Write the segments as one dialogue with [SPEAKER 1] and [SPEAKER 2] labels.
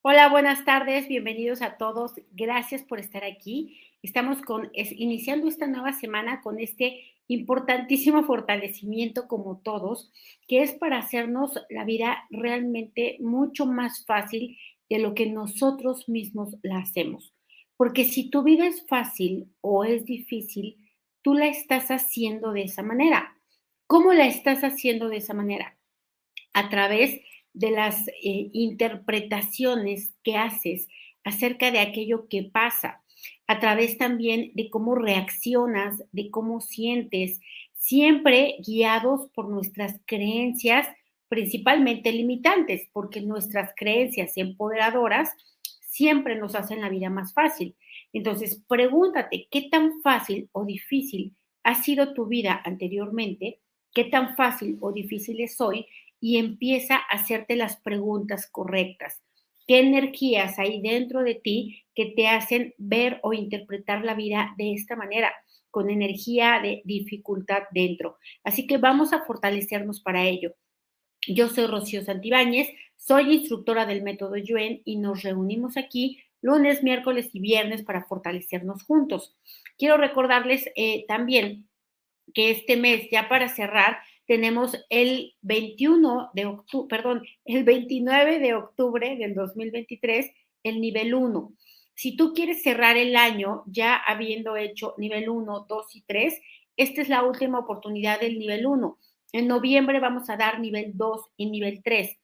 [SPEAKER 1] Hola, buenas tardes, bienvenidos a todos. Gracias por estar aquí. Estamos con, iniciando esta nueva semana con este importantísimo fortalecimiento como todos, que es para hacernos la vida realmente mucho más fácil de lo que nosotros mismos la hacemos. Porque si tu vida es fácil o es difícil, tú la estás haciendo de esa manera. ¿Cómo la estás haciendo de esa manera? A través de las eh, interpretaciones que haces acerca de aquello que pasa, a través también de cómo reaccionas, de cómo sientes, siempre guiados por nuestras creencias, principalmente limitantes, porque nuestras creencias empoderadoras siempre nos hacen la vida más fácil. Entonces, pregúntate, ¿qué tan fácil o difícil ha sido tu vida anteriormente? ¿Qué tan fácil o difícil es hoy? Y empieza a hacerte las preguntas correctas. ¿Qué energías hay dentro de ti que te hacen ver o interpretar la vida de esta manera? con energía de dificultad dentro. Así que vamos a fortalecernos para ello. Yo soy Rocío Santibáñez, soy instructora del método Yuen y nos reunimos aquí lunes, miércoles y viernes para fortalecernos juntos. Quiero recordarles eh, también que este mes, ya para cerrar, tenemos el 21 de octubre, perdón, el 29 de octubre del 2023, el nivel 1. Si tú quieres cerrar el año ya habiendo hecho nivel 1, 2 y 3, esta es la última oportunidad del nivel 1. En noviembre vamos a dar nivel 2 y nivel 3.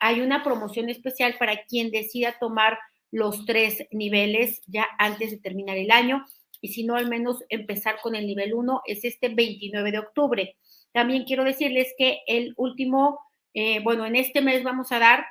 [SPEAKER 1] Hay una promoción especial para quien decida tomar los tres niveles ya antes de terminar el año y si no, al menos empezar con el nivel 1 es este 29 de octubre. También quiero decirles que el último, eh, bueno, en este mes vamos a dar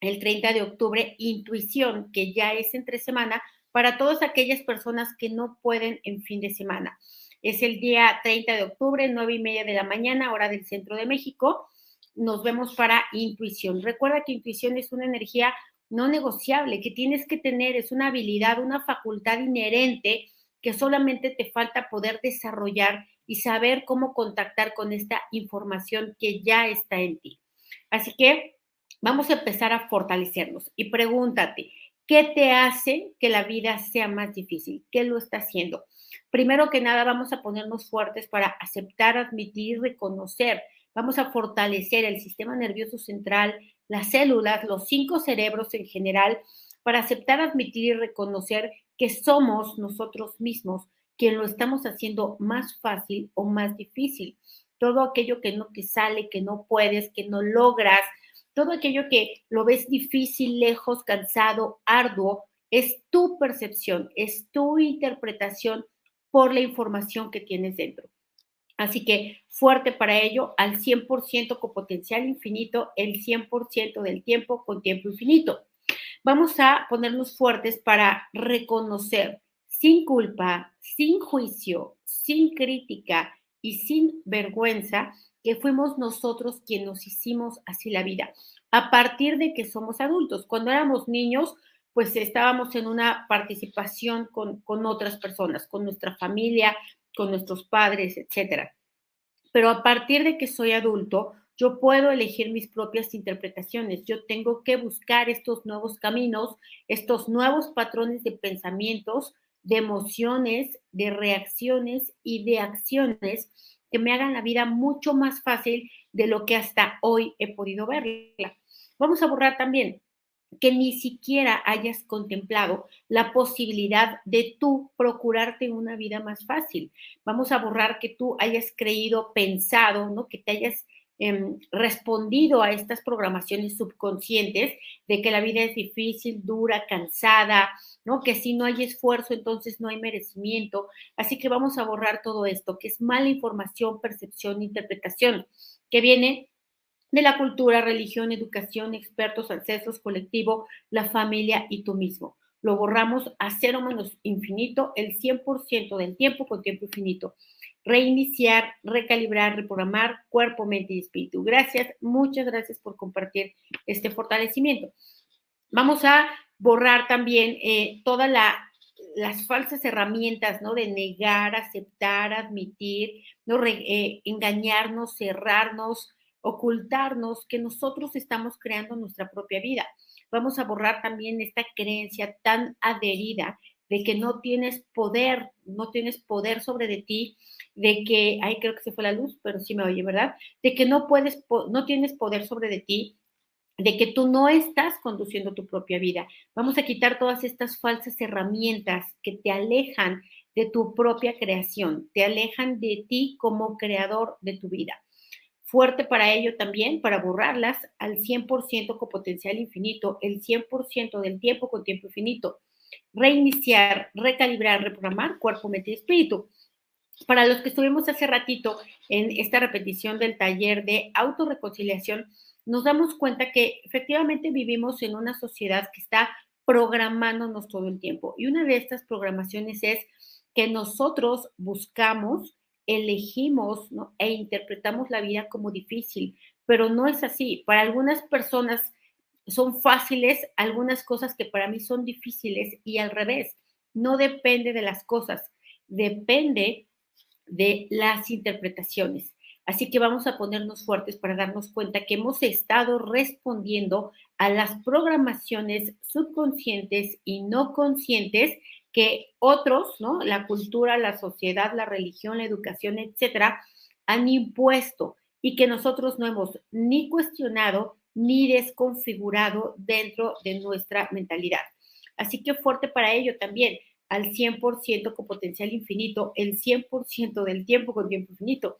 [SPEAKER 1] el 30 de octubre intuición, que ya es entre semana, para todas aquellas personas que no pueden en fin de semana. Es el día 30 de octubre, 9 y media de la mañana, hora del centro de México. Nos vemos para intuición. Recuerda que intuición es una energía no negociable, que tienes que tener, es una habilidad, una facultad inherente que solamente te falta poder desarrollar y saber cómo contactar con esta información que ya está en ti. Así que vamos a empezar a fortalecernos y pregúntate, ¿qué te hace que la vida sea más difícil? ¿Qué lo está haciendo? Primero que nada, vamos a ponernos fuertes para aceptar, admitir reconocer. Vamos a fortalecer el sistema nervioso central, las células, los cinco cerebros en general, para aceptar, admitir y reconocer que somos nosotros mismos quien lo estamos haciendo más fácil o más difícil. Todo aquello que no te sale, que no puedes, que no logras, todo aquello que lo ves difícil, lejos, cansado, arduo, es tu percepción, es tu interpretación por la información que tienes dentro. Así que fuerte para ello, al 100% con potencial infinito, el 100% del tiempo con tiempo infinito. Vamos a ponernos fuertes para reconocer sin culpa, sin juicio, sin crítica y sin vergüenza, que fuimos nosotros quienes nos hicimos así la vida, a partir de que somos adultos. Cuando éramos niños, pues estábamos en una participación con, otras personas, con nuestra familia, con nuestros padres, etcétera. Pero a partir de que soy adulto, yo puedo elegir mis propias interpretaciones. Yo tengo que buscar estos nuevos caminos, estos nuevos patrones de pensamientos de emociones, de reacciones y de acciones que me hagan la vida mucho más fácil de lo que hasta hoy he podido verla. Vamos a borrar también que ni siquiera hayas contemplado la posibilidad de tú procurarte una vida más fácil. Vamos a borrar que tú hayas creído, pensado, ¿no? Que te hayas Em, respondido a estas programaciones subconscientes de que la vida es difícil, dura, cansada, ¿no? Que si no hay esfuerzo, entonces no hay merecimiento. Así que vamos a borrar todo esto, que es mala información, percepción, interpretación, que viene de la cultura, religión, educación, expertos, ancestros, colectivo, la familia y tú mismo. Lo borramos a cero menos infinito el 100% del tiempo con tiempo infinito reiniciar, recalibrar, reprogramar cuerpo, mente y espíritu. Gracias, muchas gracias por compartir este fortalecimiento. Vamos a borrar también eh, todas las falsas herramientas, ¿no? De negar, aceptar, admitir, ¿no? Eh, engañarnos, cerrarnos, ocultarnos que nosotros estamos creando nuestra propia vida. Vamos a borrar también esta creencia tan adherida de que no tienes poder, no tienes poder sobre de ti, de que, ay, creo que se fue la luz, pero sí me oye, ¿verdad? De que no puedes, no tienes poder sobre de ti, de que tú no estás conduciendo tu propia vida. Vamos a quitar todas estas falsas herramientas que te alejan de tu propia creación, te alejan de ti como creador de tu vida. Fuerte para ello también, para borrarlas al 100% con potencial infinito, el 100% del tiempo con tiempo infinito. Reiniciar, recalibrar, reprogramar cuerpo, mente y espíritu. Para los que estuvimos hace ratito en esta repetición del taller de autorreconciliación, nos damos cuenta que efectivamente vivimos en una sociedad que está programándonos todo el tiempo. Y una de estas programaciones es que nosotros buscamos, elegimos e interpretamos la vida como difícil, pero no es así. Para algunas personas son fáciles, algunas cosas que para mí son difíciles y al revés. No depende de las cosas, depende de las interpretaciones. Así que vamos a ponernos fuertes para darnos cuenta que hemos estado respondiendo a las programaciones subconscientes y no conscientes que otros, ¿no? La cultura, la sociedad, la religión, la educación, etcétera, han impuesto y que nosotros no hemos ni cuestionado ni desconfigurado dentro de nuestra mentalidad. Así que fuerte para ello también, al 100% con potencial infinito, el 100% del tiempo con tiempo infinito.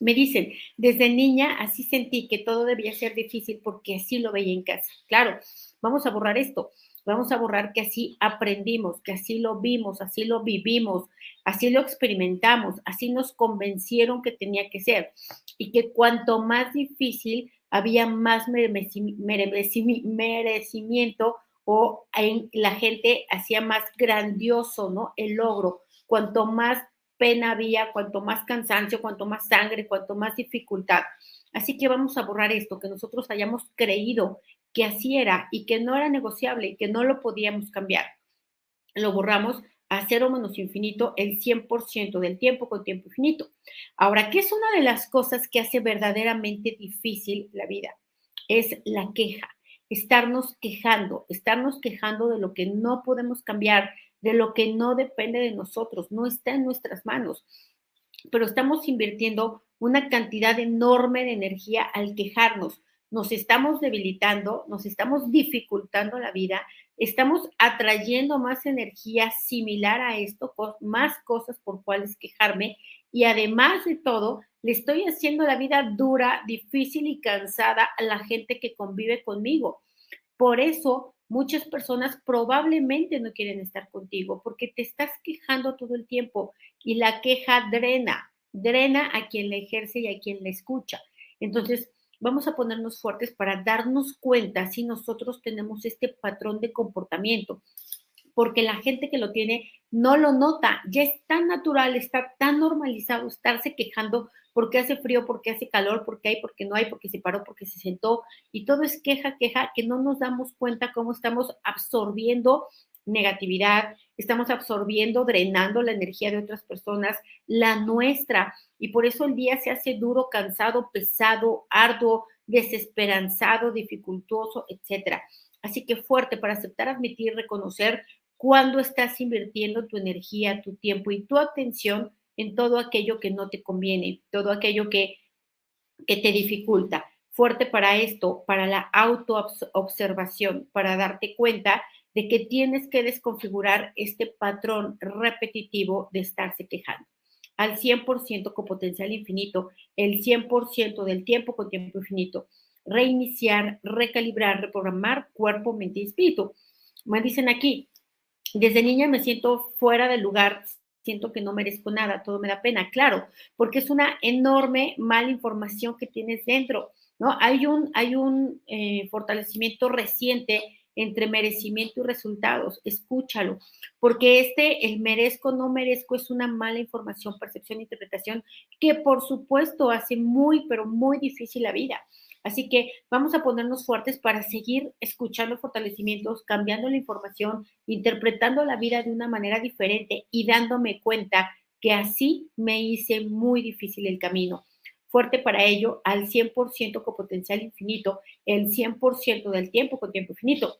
[SPEAKER 1] Me dicen, desde niña así sentí que todo debía ser difícil porque así lo veía en casa. Claro, vamos a borrar esto. Vamos a borrar que así aprendimos, que así lo vimos, así lo vivimos, así lo experimentamos, así nos convencieron que tenía que ser. Y que cuanto más difícil, había más merecimiento o la gente hacía más grandioso, ¿no? El logro. Cuanto más pena había, cuanto más cansancio, cuanto más sangre, cuanto más dificultad. Así que vamos a borrar esto, que nosotros hayamos creído que así era y que no era negociable y que no lo podíamos cambiar. Lo borramos a cero menos infinito el 100% del tiempo con tiempo infinito. Ahora, ¿qué es una de las cosas que hace verdaderamente difícil la vida? Es la queja, estarnos quejando, estarnos quejando de lo que no podemos cambiar, de lo que no depende de nosotros, no está en nuestras manos. Pero estamos invirtiendo una cantidad enorme de energía al quejarnos. Nos estamos debilitando, nos estamos dificultando la vida, estamos atrayendo más energía similar a esto, más cosas por cuales quejarme y además de todo, le estoy haciendo la vida dura, difícil y cansada a la gente que convive conmigo. Por eso muchas personas probablemente no quieren estar contigo porque te estás quejando todo el tiempo y la queja drena, drena a quien la ejerce y a quien la escucha. Entonces, vamos a ponernos fuertes para darnos cuenta si nosotros tenemos este patrón de comportamiento, porque la gente que lo tiene no lo nota, ya es tan natural, está tan normalizado estarse quejando porque hace frío, porque hace calor, porque hay, porque no hay, porque se paró, porque se sentó, y todo es queja, queja, que no nos damos cuenta cómo estamos absorbiendo negatividad, estamos absorbiendo, drenando la energía de otras personas, la nuestra, y por eso el día se hace duro, cansado, pesado, arduo, desesperanzado, dificultoso, etcétera. Así que fuerte para aceptar, admitir, reconocer cuándo estás invirtiendo tu energía, tu tiempo y tu atención en todo aquello que no te conviene, todo aquello que, que te dificulta. Fuerte para esto, para la autoobservación, para darte cuenta de que tienes que desconfigurar este patrón repetitivo de estarse quejando al 100% con potencial infinito, el 100% del tiempo con tiempo infinito. Reiniciar, recalibrar, reprogramar cuerpo, mente y espíritu. Me dicen aquí, desde niña me siento fuera del lugar, siento que no merezco nada, todo me da pena, claro, porque es una enorme mala información que tienes dentro, ¿no? Hay un, hay un eh, fortalecimiento reciente entre merecimiento y resultados. Escúchalo, porque este, el merezco, no merezco, es una mala información, percepción, interpretación, que por supuesto hace muy, pero muy difícil la vida. Así que vamos a ponernos fuertes para seguir escuchando fortalecimientos, cambiando la información, interpretando la vida de una manera diferente y dándome cuenta que así me hice muy difícil el camino fuerte para ello al 100% con potencial infinito, el 100% del tiempo con tiempo infinito.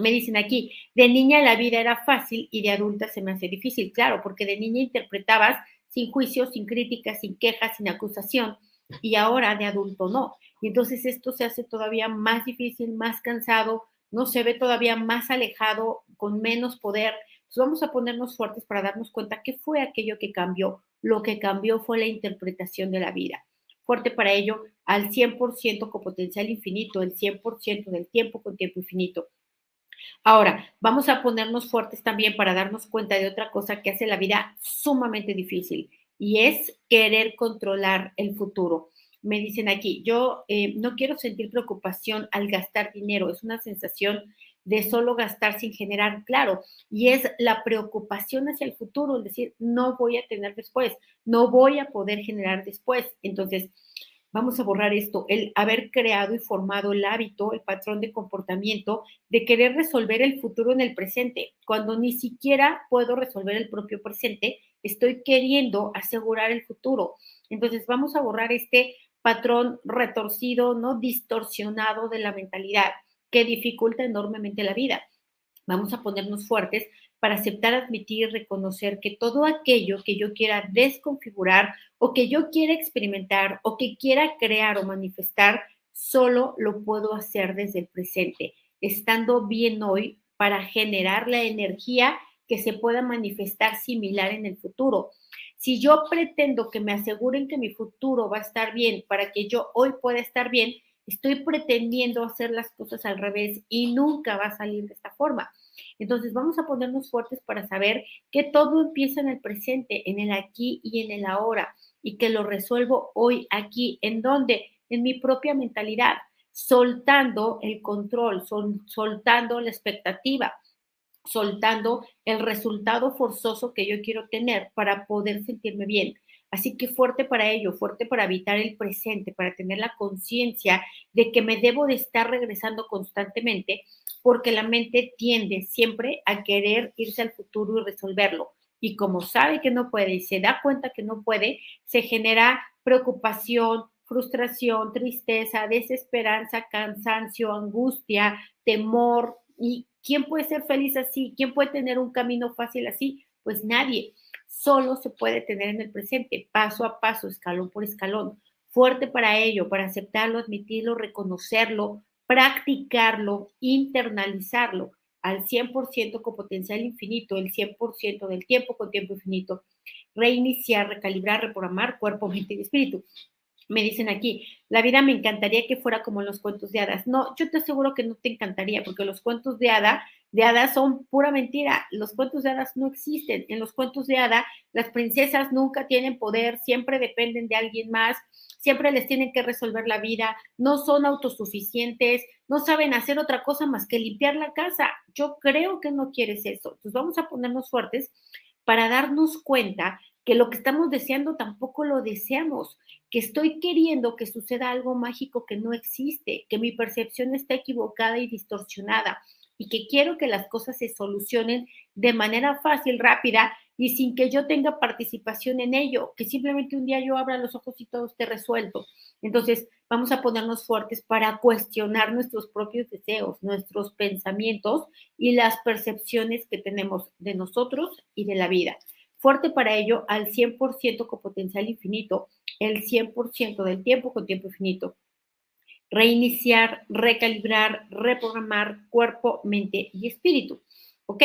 [SPEAKER 1] Me dicen aquí, de niña la vida era fácil y de adulta se me hace difícil, claro, porque de niña interpretabas sin juicio, sin crítica, sin queja, sin acusación, y ahora de adulto no. Y entonces esto se hace todavía más difícil, más cansado, no se ve todavía más alejado, con menos poder. Entonces vamos a ponernos fuertes para darnos cuenta qué fue aquello que cambió. Lo que cambió fue la interpretación de la vida. Fuerte para ello al 100% con potencial infinito, el 100% del tiempo con tiempo infinito. Ahora, vamos a ponernos fuertes también para darnos cuenta de otra cosa que hace la vida sumamente difícil y es querer controlar el futuro. Me dicen aquí, yo eh, no quiero sentir preocupación al gastar dinero, es una sensación de solo gastar sin generar, claro, y es la preocupación hacia el futuro, es decir, no voy a tener después, no voy a poder generar después. Entonces, vamos a borrar esto, el haber creado y formado el hábito, el patrón de comportamiento de querer resolver el futuro en el presente, cuando ni siquiera puedo resolver el propio presente, estoy queriendo asegurar el futuro. Entonces, vamos a borrar este patrón retorcido, no distorsionado de la mentalidad que dificulta enormemente la vida. Vamos a ponernos fuertes para aceptar, admitir reconocer que todo aquello que yo quiera desconfigurar o que yo quiera experimentar o que quiera crear o manifestar, solo lo puedo hacer desde el presente, estando bien hoy para generar la energía que se pueda manifestar similar en el futuro. Si yo pretendo que me aseguren que mi futuro va a estar bien para que yo hoy pueda estar bien, estoy pretendiendo hacer las cosas al revés y nunca va a salir de esta forma. Entonces vamos a ponernos fuertes para saber que todo empieza en el presente, en el aquí y en el ahora, y que lo resuelvo hoy aquí, en donde, en mi propia mentalidad, soltando el control, soltando la expectativa, soltando el resultado forzoso que yo quiero tener para poder sentirme bien. Así que fuerte para ello, fuerte para evitar el presente, para tener la conciencia de que me debo de estar regresando constantemente, porque la mente tiende siempre a querer irse al futuro y resolverlo. Y como sabe que no puede y se da cuenta que no puede, se genera preocupación, frustración, tristeza, desesperanza, cansancio, angustia, temor. ¿Y quién puede ser feliz así? ¿Quién puede tener un camino fácil así? Pues nadie solo se puede tener en el presente, paso a paso, escalón por escalón. Fuerte para ello, para aceptarlo, admitirlo, reconocerlo, practicarlo, internalizarlo al 100% con potencial infinito, el 100% del tiempo con tiempo infinito. Reiniciar, recalibrar, reprogramar cuerpo, mente y espíritu. Me dicen aquí, la vida me encantaría que fuera como los cuentos de hadas. No, yo te aseguro que no te encantaría, porque los cuentos de hadas de hadas son pura mentira. Los cuentos de hadas no existen. En los cuentos de hadas, las princesas nunca tienen poder, siempre dependen de alguien más, siempre les tienen que resolver la vida, no son autosuficientes, no saben hacer otra cosa más que limpiar la casa. Yo creo que no quieres eso. Entonces vamos a ponernos fuertes para darnos cuenta que lo que estamos deseando tampoco lo deseamos, que estoy queriendo que suceda algo mágico que no existe, que mi percepción está equivocada y distorsionada y que quiero que las cosas se solucionen de manera fácil, rápida y sin que yo tenga participación en ello, que simplemente un día yo abra los ojos y todo esté resuelto. Entonces, vamos a ponernos fuertes para cuestionar nuestros propios deseos, nuestros pensamientos y las percepciones que tenemos de nosotros y de la vida. Fuerte para ello al 100% con potencial infinito, el 100% del tiempo con tiempo infinito reiniciar, recalibrar, reprogramar cuerpo, mente y espíritu. Ok,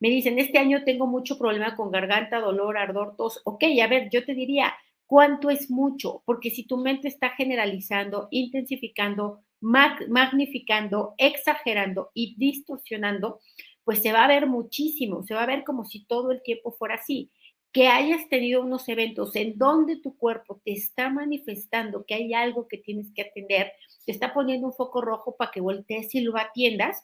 [SPEAKER 1] me dicen, este año tengo mucho problema con garganta, dolor, ardor, tos. Ok, a ver, yo te diría, ¿cuánto es mucho? Porque si tu mente está generalizando, intensificando, magnificando, exagerando y distorsionando, pues se va a ver muchísimo, se va a ver como si todo el tiempo fuera así que hayas tenido unos eventos en donde tu cuerpo te está manifestando que hay algo que tienes que atender, te está poniendo un foco rojo para que voltees y lo atiendas,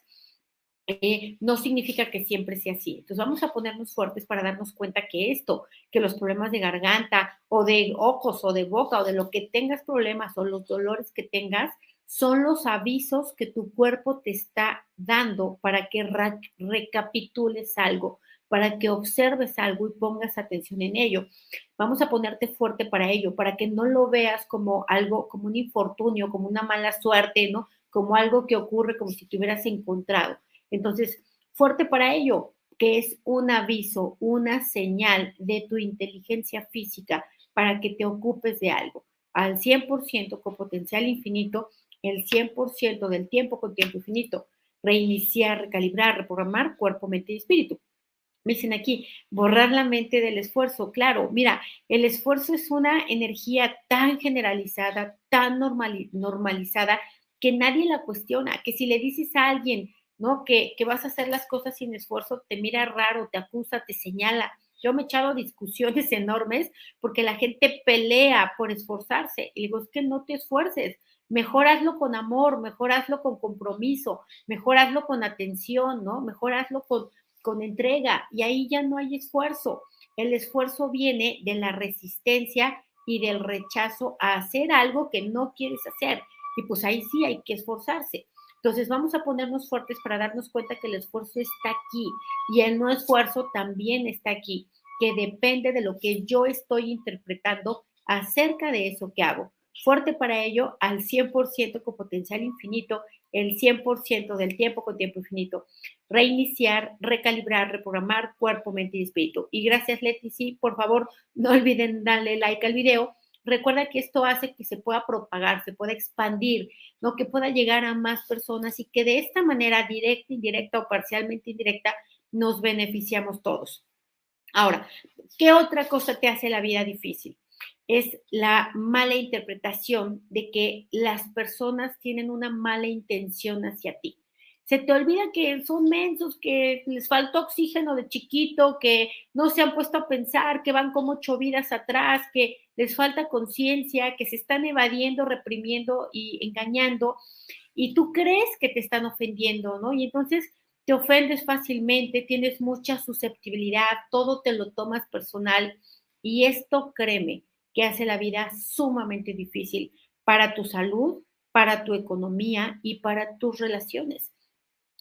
[SPEAKER 1] eh, no significa que siempre sea así. Entonces vamos a ponernos fuertes para darnos cuenta que esto, que los problemas de garganta o de ojos o de boca o de lo que tengas problemas o los dolores que tengas, son los avisos que tu cuerpo te está dando para que recapitules algo, para que observes algo y pongas atención en ello. Vamos a ponerte fuerte para ello, para que no lo veas como algo, como un infortunio, como una mala suerte, ¿no? Como algo que ocurre como si te hubieras encontrado. Entonces, fuerte para ello, que es un aviso, una señal de tu inteligencia física para que te ocupes de algo. Al 100% con potencial infinito, el 100% del tiempo con tiempo infinito. Reiniciar, recalibrar, reprogramar cuerpo, mente y espíritu. Me dicen aquí, borrar la mente del esfuerzo. Claro, mira, el esfuerzo es una energía tan generalizada, tan normalizada, que nadie la cuestiona, que si le dices a alguien, ¿no? Que, que vas a hacer las cosas sin esfuerzo, te mira raro, te acusa, te señala. Yo me he echado discusiones enormes porque la gente pelea por esforzarse. Y digo, es que no te esfuerces, mejor hazlo con amor, mejor hazlo con compromiso, mejor hazlo con atención, ¿no? Mejor hazlo con, con entrega. Y ahí ya no hay esfuerzo. El esfuerzo viene de la resistencia y del rechazo a hacer algo que no quieres hacer. Y pues ahí sí hay que esforzarse. Entonces vamos a ponernos fuertes para darnos cuenta que el esfuerzo está aquí y el no esfuerzo también está aquí, que depende de lo que yo estoy interpretando acerca de eso que hago. Fuerte para ello al 100% con potencial infinito, el 100% del tiempo con tiempo infinito. Reiniciar, recalibrar, reprogramar cuerpo, mente y espíritu. Y gracias Leti, sí, por favor, no olviden darle like al video Recuerda que esto hace que se pueda propagar, se pueda expandir, ¿no? que pueda llegar a más personas y que de esta manera, directa, indirecta o parcialmente indirecta, nos beneficiamos todos. Ahora, ¿qué otra cosa te hace la vida difícil? Es la mala interpretación de que las personas tienen una mala intención hacia ti se te olvida que son mensos, que les faltó oxígeno de chiquito, que no se han puesto a pensar, que van como ocho vidas atrás, que les falta conciencia, que se están evadiendo, reprimiendo y engañando, y tú crees que te están ofendiendo, ¿no? Y entonces te ofendes fácilmente, tienes mucha susceptibilidad, todo te lo tomas personal, y esto, créeme, que hace la vida sumamente difícil para tu salud, para tu economía y para tus relaciones.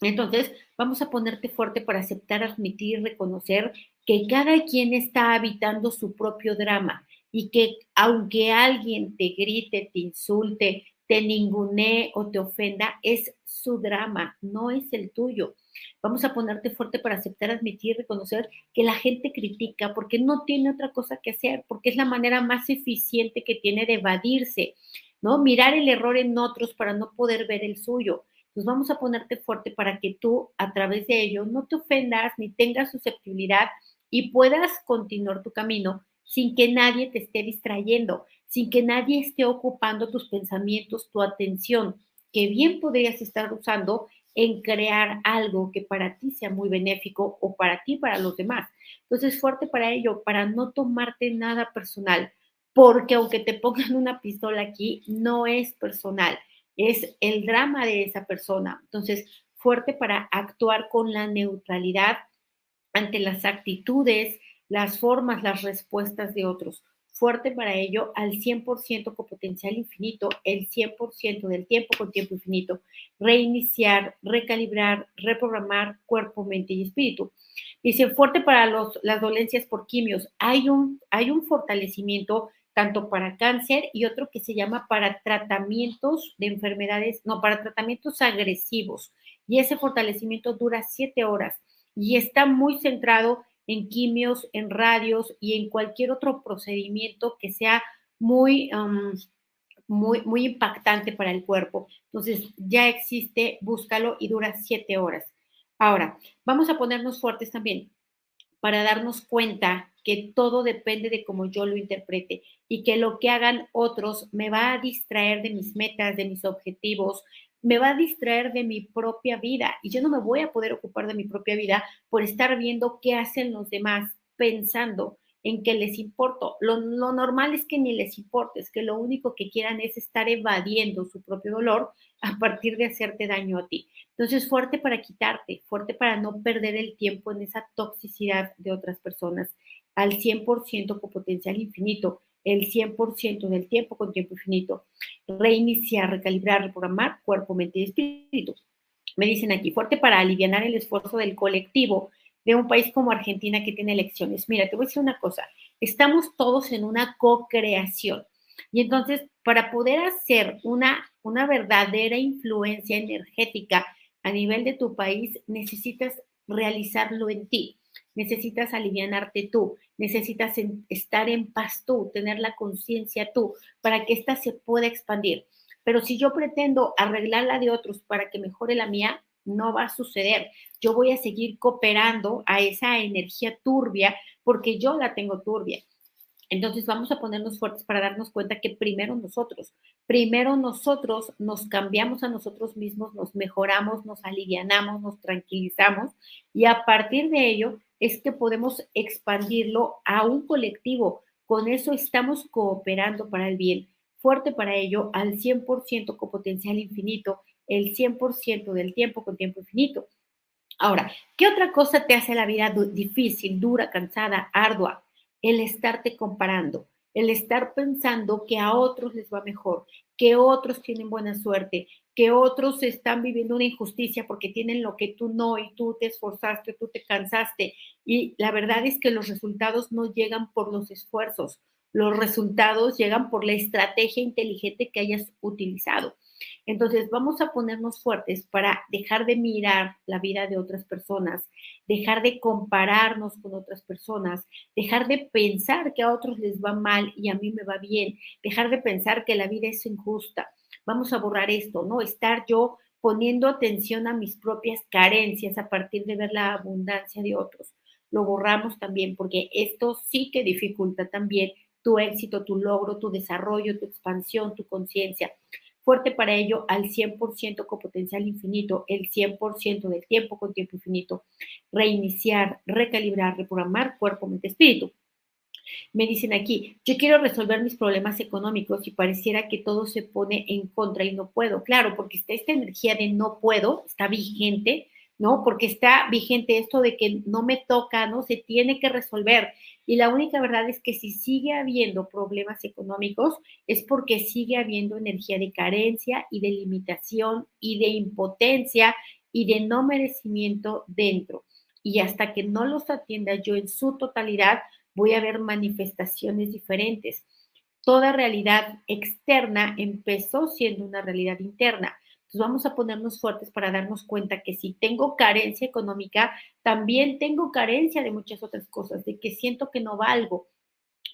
[SPEAKER 1] Entonces, vamos a ponerte fuerte para aceptar, admitir reconocer que cada quien está habitando su propio drama y que aunque alguien te grite, te insulte, te ningune o te ofenda, es su drama, no es el tuyo. Vamos a ponerte fuerte para aceptar, admitir reconocer que la gente critica porque no tiene otra cosa que hacer, porque es la manera más eficiente que tiene de evadirse, ¿no? Mirar el error en otros para no poder ver el suyo pues vamos a ponerte fuerte para que tú a través de ello no te ofendas ni tengas susceptibilidad y puedas continuar tu camino sin que nadie te esté distrayendo, sin que nadie esté ocupando tus pensamientos, tu atención, que bien podrías estar usando en crear algo que para ti sea muy benéfico o para ti, para los demás. Entonces, fuerte para ello, para no tomarte nada personal, porque aunque te pongan una pistola aquí, no es personal es el drama de esa persona. Entonces, fuerte para actuar con la neutralidad ante las actitudes, las formas, las respuestas de otros. Fuerte para ello al 100% con potencial infinito, el 100% del tiempo con tiempo infinito. Reiniciar, recalibrar, reprogramar cuerpo, mente y espíritu. Dice, fuerte para los, las dolencias por quimios. Hay un, hay un fortalecimiento tanto para cáncer y otro que se llama para tratamientos de enfermedades, no, para tratamientos agresivos. Y ese fortalecimiento dura siete horas y está muy centrado en quimios, en radios y en cualquier otro procedimiento que sea muy, muy, muy impactante para el cuerpo. Entonces, ya existe, búscalo y dura siete horas. Ahora, vamos a ponernos fuertes también para darnos cuenta que todo depende de cómo yo lo interprete y que lo que hagan otros me va a distraer de mis metas, de mis objetivos, me va a distraer de mi propia vida y yo no me voy a poder ocupar de mi propia vida por estar viendo qué hacen los demás, pensando en que les importo. Lo, normal es que ni les importe, es que lo único que quieran es estar evadiendo su propio dolor a partir de hacerte daño a ti. Entonces, fuerte para quitarte, fuerte para no perder el tiempo en esa toxicidad de otras personas al 100% con potencial infinito, el 100% del tiempo con tiempo infinito. Reiniciar, recalibrar, reprogramar cuerpo, mente y espíritu. Me dicen aquí, fuerte para aliviar el esfuerzo del colectivo de un país como Argentina que tiene elecciones. Mira, te voy a decir una cosa, estamos todos en una co-creación. Y entonces, para poder hacer una, una verdadera influencia energética a nivel de tu país, necesitas realizarlo en ti, necesitas alivianarte tú, necesitas estar en paz tú, tener la conciencia tú, para que ésta se pueda expandir. Pero si yo pretendo arreglar la de otros para que mejore la mía, no va a suceder. Yo voy a seguir cooperando a esa energía turbia porque yo la tengo turbia. Entonces vamos a ponernos fuertes para darnos cuenta que primero nosotros, primero nosotros nos cambiamos a nosotros mismos, nos mejoramos, nos alivianamos, nos tranquilizamos y a partir de ello es que podemos expandirlo a un colectivo. Con eso estamos cooperando para el bien. Fuerte para ello al 100% con potencial infinito, el 100% del tiempo con tiempo infinito. Ahora, ¿qué otra cosa te hace la vida difícil, dura, cansada, ardua? el estarte comparando, el estar pensando que a otros les va mejor, que otros tienen buena suerte, que otros están viviendo una injusticia porque tienen lo que tú no y tú te esforzaste, tú te cansaste. Y la verdad es que los resultados no llegan por los esfuerzos, los resultados llegan por la estrategia inteligente que hayas utilizado. Entonces, vamos a ponernos fuertes para dejar de mirar la vida de otras personas, dejar de compararnos con otras personas, dejar de pensar que a otros les va mal y a mí me va bien, dejar de pensar que la vida es injusta. Vamos a borrar esto, ¿no? Estar yo poniendo atención a mis propias carencias a partir de ver la abundancia de otros. Lo borramos también porque esto sí que dificulta también tu éxito, tu logro, tu desarrollo, tu expansión, tu conciencia fuerte para ello al 100% con potencial infinito, el 100% del tiempo con tiempo infinito, reiniciar, recalibrar, reprogramar cuerpo, mente, espíritu. Me dicen aquí, yo quiero resolver mis problemas económicos y pareciera que todo se pone en contra y no puedo. Claro, porque está esta energía de no puedo, está vigente, ¿no? Porque está vigente esto de que no me toca, ¿no? Se tiene que resolver. Y la única verdad es que si sigue habiendo problemas económicos es porque sigue habiendo energía de carencia y de limitación y de impotencia y de no merecimiento dentro. Y hasta que no los atienda yo en su totalidad, voy a ver manifestaciones diferentes. Toda realidad externa empezó siendo una realidad interna vamos a ponernos fuertes para darnos cuenta que si tengo carencia económica, también tengo carencia de muchas otras cosas, de que siento que no valgo.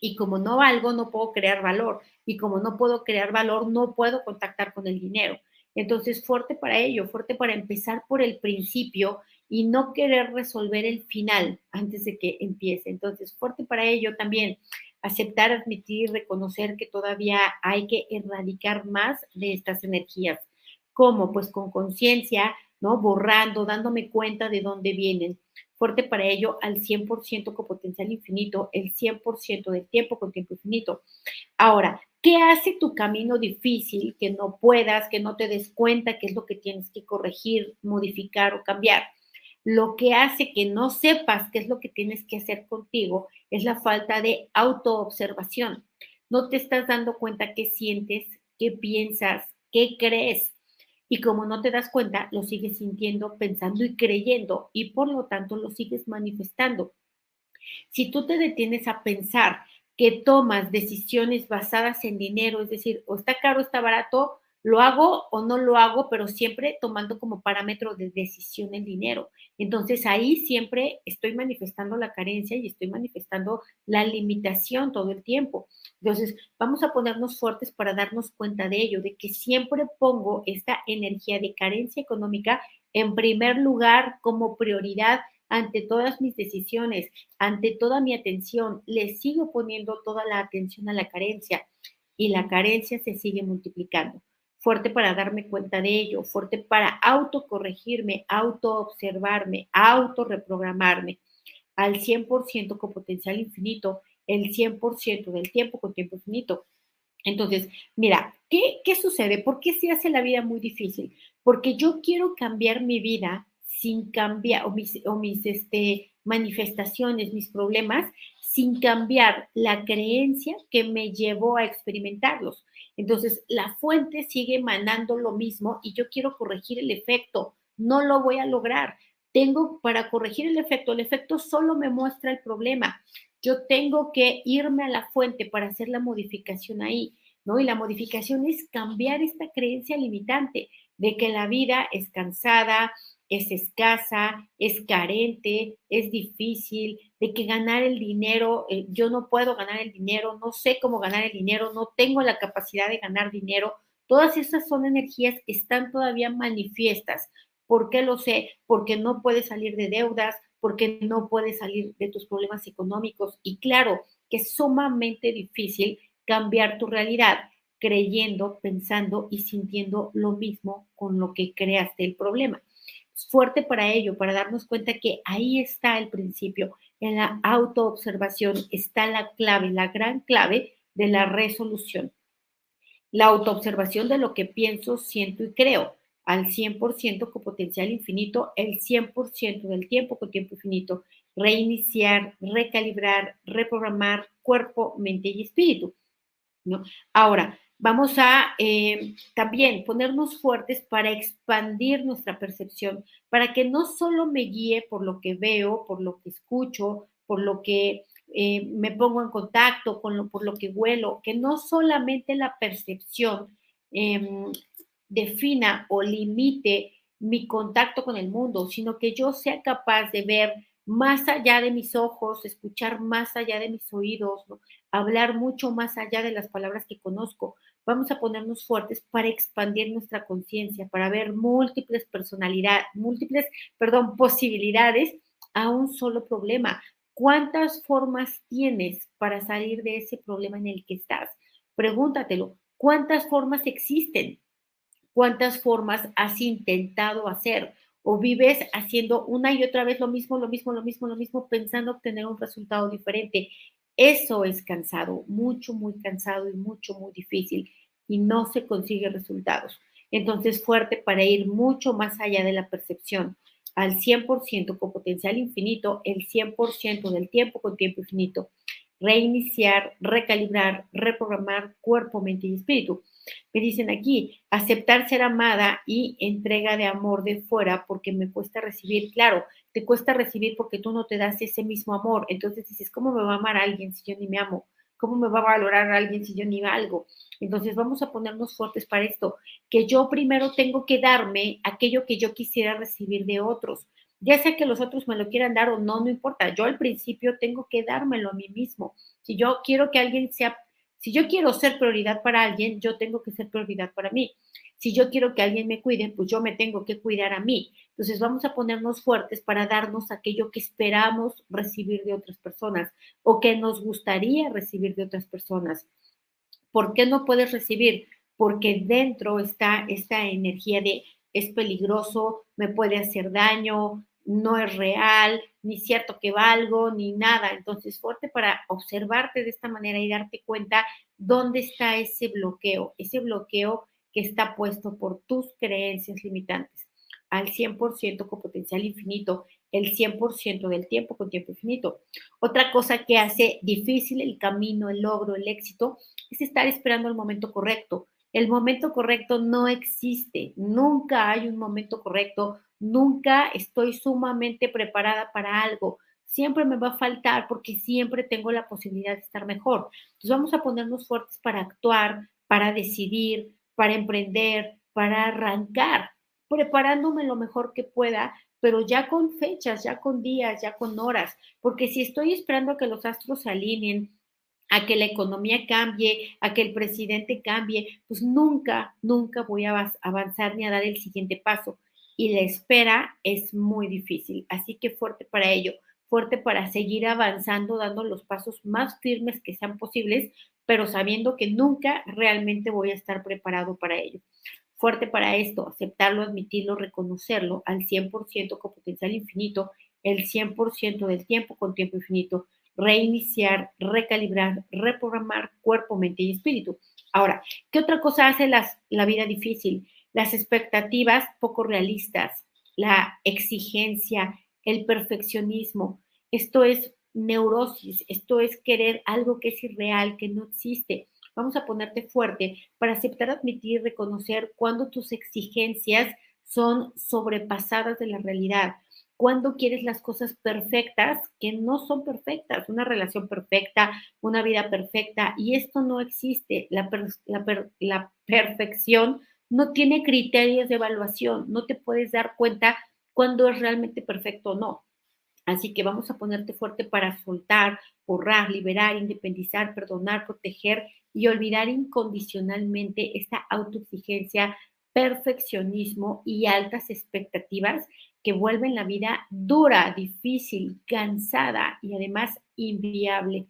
[SPEAKER 1] Y como no valgo, no puedo crear valor. Y como no puedo crear valor, no puedo contactar con el dinero. Entonces, fuerte para ello, fuerte para empezar por el principio y no querer resolver el final antes de que empiece. Entonces, fuerte para ello también aceptar, admitir, reconocer que todavía hay que erradicar más de estas energías ¿Cómo? Pues con conciencia, ¿no? Borrando, dándome cuenta de dónde vienen. Fuerte para ello al 100% con potencial infinito, el 100% del tiempo con tiempo infinito. Ahora, ¿qué hace tu camino difícil que no puedas, que no te des cuenta qué es lo que tienes que corregir, modificar o cambiar? Lo que hace que no sepas qué es lo que tienes que hacer contigo es la falta de autoobservación. No te estás dando cuenta qué sientes, qué piensas, qué crees. Y como no te das cuenta, lo sigues sintiendo, pensando y creyendo y por lo tanto lo sigues manifestando. Si tú te detienes a pensar que tomas decisiones basadas en dinero, es decir, o está caro, está barato, lo hago o no lo hago, pero siempre tomando como parámetro de decisión el dinero. Entonces ahí siempre estoy manifestando la carencia y estoy manifestando la limitación todo el tiempo. Entonces vamos a ponernos fuertes para darnos cuenta de ello, de que siempre pongo esta energía de carencia económica en primer lugar como prioridad ante todas mis decisiones, ante toda mi atención. Le sigo poniendo toda la atención a la carencia y la carencia se sigue multiplicando fuerte para darme cuenta de ello, fuerte para autocorregirme, autoobservarme, autorreprogramarme al 100% con potencial infinito, el 100% del tiempo con tiempo infinito. Entonces, mira, ¿qué, ¿qué sucede? ¿Por qué se hace la vida muy difícil? Porque yo quiero cambiar mi vida sin cambiar, o mis, o mis este, manifestaciones, mis problemas, sin cambiar la creencia que me llevó a experimentarlos. Entonces, la fuente sigue emanando lo mismo y yo quiero corregir el efecto. No lo voy a lograr. tengo para corregir el efecto, el efecto solo me muestra el problema. Yo tengo que irme a la fuente para hacer la modificación ahí, ¿no? Y la modificación es cambiar esta creencia limitante de que la vida es cansada, es escasa, es carente, es difícil, de que ganar el dinero, eh, yo no puedo ganar el dinero, no sé cómo ganar el dinero, no tengo la capacidad de ganar dinero. Todas esas son energías que están todavía manifiestas. ¿Por qué lo sé? Porque no puedes salir de deudas, porque no puedes salir de tus problemas económicos. Y claro que es sumamente difícil cambiar tu realidad creyendo, pensando y sintiendo lo mismo con lo que creaste el problema fuerte para ello, para darnos cuenta que ahí está el principio, en la autoobservación está la clave, la gran clave de la resolución. La autoobservación de lo que pienso, siento y creo al 100% con potencial infinito, el 100% del tiempo con tiempo infinito, reiniciar, recalibrar, reprogramar cuerpo, mente y espíritu. ¿no? Ahora, Vamos a eh, también ponernos fuertes para expandir nuestra percepción, para que no solo me guíe por lo que veo, por lo que escucho, por lo que eh, me pongo en contacto, con lo, por lo que huelo, que no solamente la percepción em, defina o limite mi contacto con el mundo, sino que yo sea capaz de ver más allá de mis ojos, escuchar más allá de mis oídos, hablar mucho más allá de las palabras que conozco, vamos a ponernos fuertes para expandir nuestra conciencia, para ver múltiples personalidades, múltiples, perdón, posibilidades a un solo problema. ¿Cuántas formas tienes para salir de ese problema en el que estás? Pregúntatelo. ¿Cuántas formas existen? ¿Cuántas formas has intentado hacer? ¿O vives haciendo una y otra vez lo mismo, lo mismo, lo mismo, lo mismo, pensando obtener un resultado diferente? Eso es cansado, mucho, muy cansado y mucho, muy difícil y no se consigue resultados. Entonces, fuerte para ir mucho más allá de la percepción, al 100% con potencial infinito, el 100% del tiempo con tiempo infinito. Reiniciar, recalibrar, reprogramar cuerpo, mente y espíritu. Me dicen aquí, aceptar ser amada y entrega de amor de fuera porque me cuesta recibir. Claro, te cuesta recibir porque tú no te das ese mismo amor. Entonces dices, ¿cómo me va a amar a alguien si yo ni me amo? ¿Cómo me va a valorar a alguien si yo ni valgo? Entonces vamos a ponernos fuertes para esto, que yo primero tengo que darme aquello que yo quisiera recibir de otros. Ya sea que los otros me lo quieran dar o no, no importa. Yo al principio tengo que dármelo a mí mismo. Si yo quiero que alguien sea si yo quiero ser prioridad para alguien, yo tengo que ser prioridad para mí. Si yo quiero que alguien me cuide, pues yo me tengo que cuidar a mí. Entonces vamos a ponernos fuertes para darnos aquello que esperamos recibir de otras personas o que nos gustaría recibir de otras personas. ¿Por qué no puedes recibir? Porque dentro está esta energía de es peligroso, me puede hacer daño, no es real, ni cierto que valgo, ni nada. Entonces, fuerte para observarte de esta manera y darte cuenta dónde está ese bloqueo, ese bloqueo que está puesto por tus creencias limitantes al 100% con potencial infinito, el 100% del tiempo con tiempo infinito. Otra cosa que hace difícil el camino, el logro, el éxito, es estar esperando el momento correcto. El momento correcto no existe, nunca hay un momento correcto, nunca estoy sumamente preparada para algo. Siempre me va a faltar porque siempre tengo la posibilidad de estar mejor. Entonces vamos a ponernos fuertes para actuar, para decidir, para emprender, para arrancar, preparándome lo mejor que pueda, pero ya con fechas, ya con días, ya con horas, porque si estoy esperando a que los astros se alineen, a que la economía cambie, a que el presidente cambie, pues nunca, nunca voy a avanzar ni a dar el siguiente paso y la espera es muy difícil. Así que fuerte para ello, fuerte para seguir avanzando, dando los pasos más firmes que sean posibles, pero sabiendo que nunca realmente voy a estar preparado para ello. Fuerte para esto, aceptarlo, admitirlo, reconocerlo al 100% con potencial infinito, el 100% del tiempo con tiempo infinito, reiniciar, recalibrar, reprogramar cuerpo, mente y espíritu. Ahora, ¿qué otra cosa hace la vida difícil? las expectativas poco realistas, la exigencia, el perfeccionismo. Esto es neurosis, esto es querer algo que es irreal, que no existe. Vamos a ponerte fuerte para aceptar, admitir, reconocer cuando tus exigencias son sobrepasadas de la realidad, cuando quieres las cosas perfectas que no son perfectas, una relación perfecta, una vida perfecta, y esto no existe. La, la, perfección no tiene criterios de evaluación, no te puedes dar cuenta cuando es realmente perfecto o no. Así que vamos a ponerte fuerte para soltar, borrar, liberar, independizar, perdonar, proteger y olvidar incondicionalmente esta autoexigencia, perfeccionismo y altas expectativas que vuelven la vida dura, difícil, cansada y además inviable.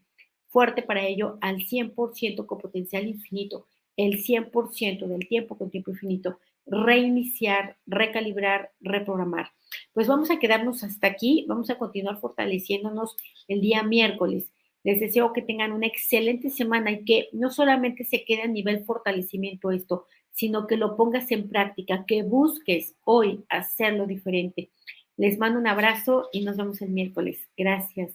[SPEAKER 1] Fuerte para ello al 100% con potencial infinito, el 100% del tiempo con tiempo infinito, reiniciar, recalibrar, reprogramar. Pues vamos a quedarnos hasta aquí, vamos a continuar fortaleciéndonos el día miércoles. Les deseo que tengan una excelente semana y que no solamente se quede a nivel fortalecimiento esto, sino que lo pongas en práctica, que busques hoy hacerlo diferente. Les mando un abrazo y nos vemos el miércoles. Gracias.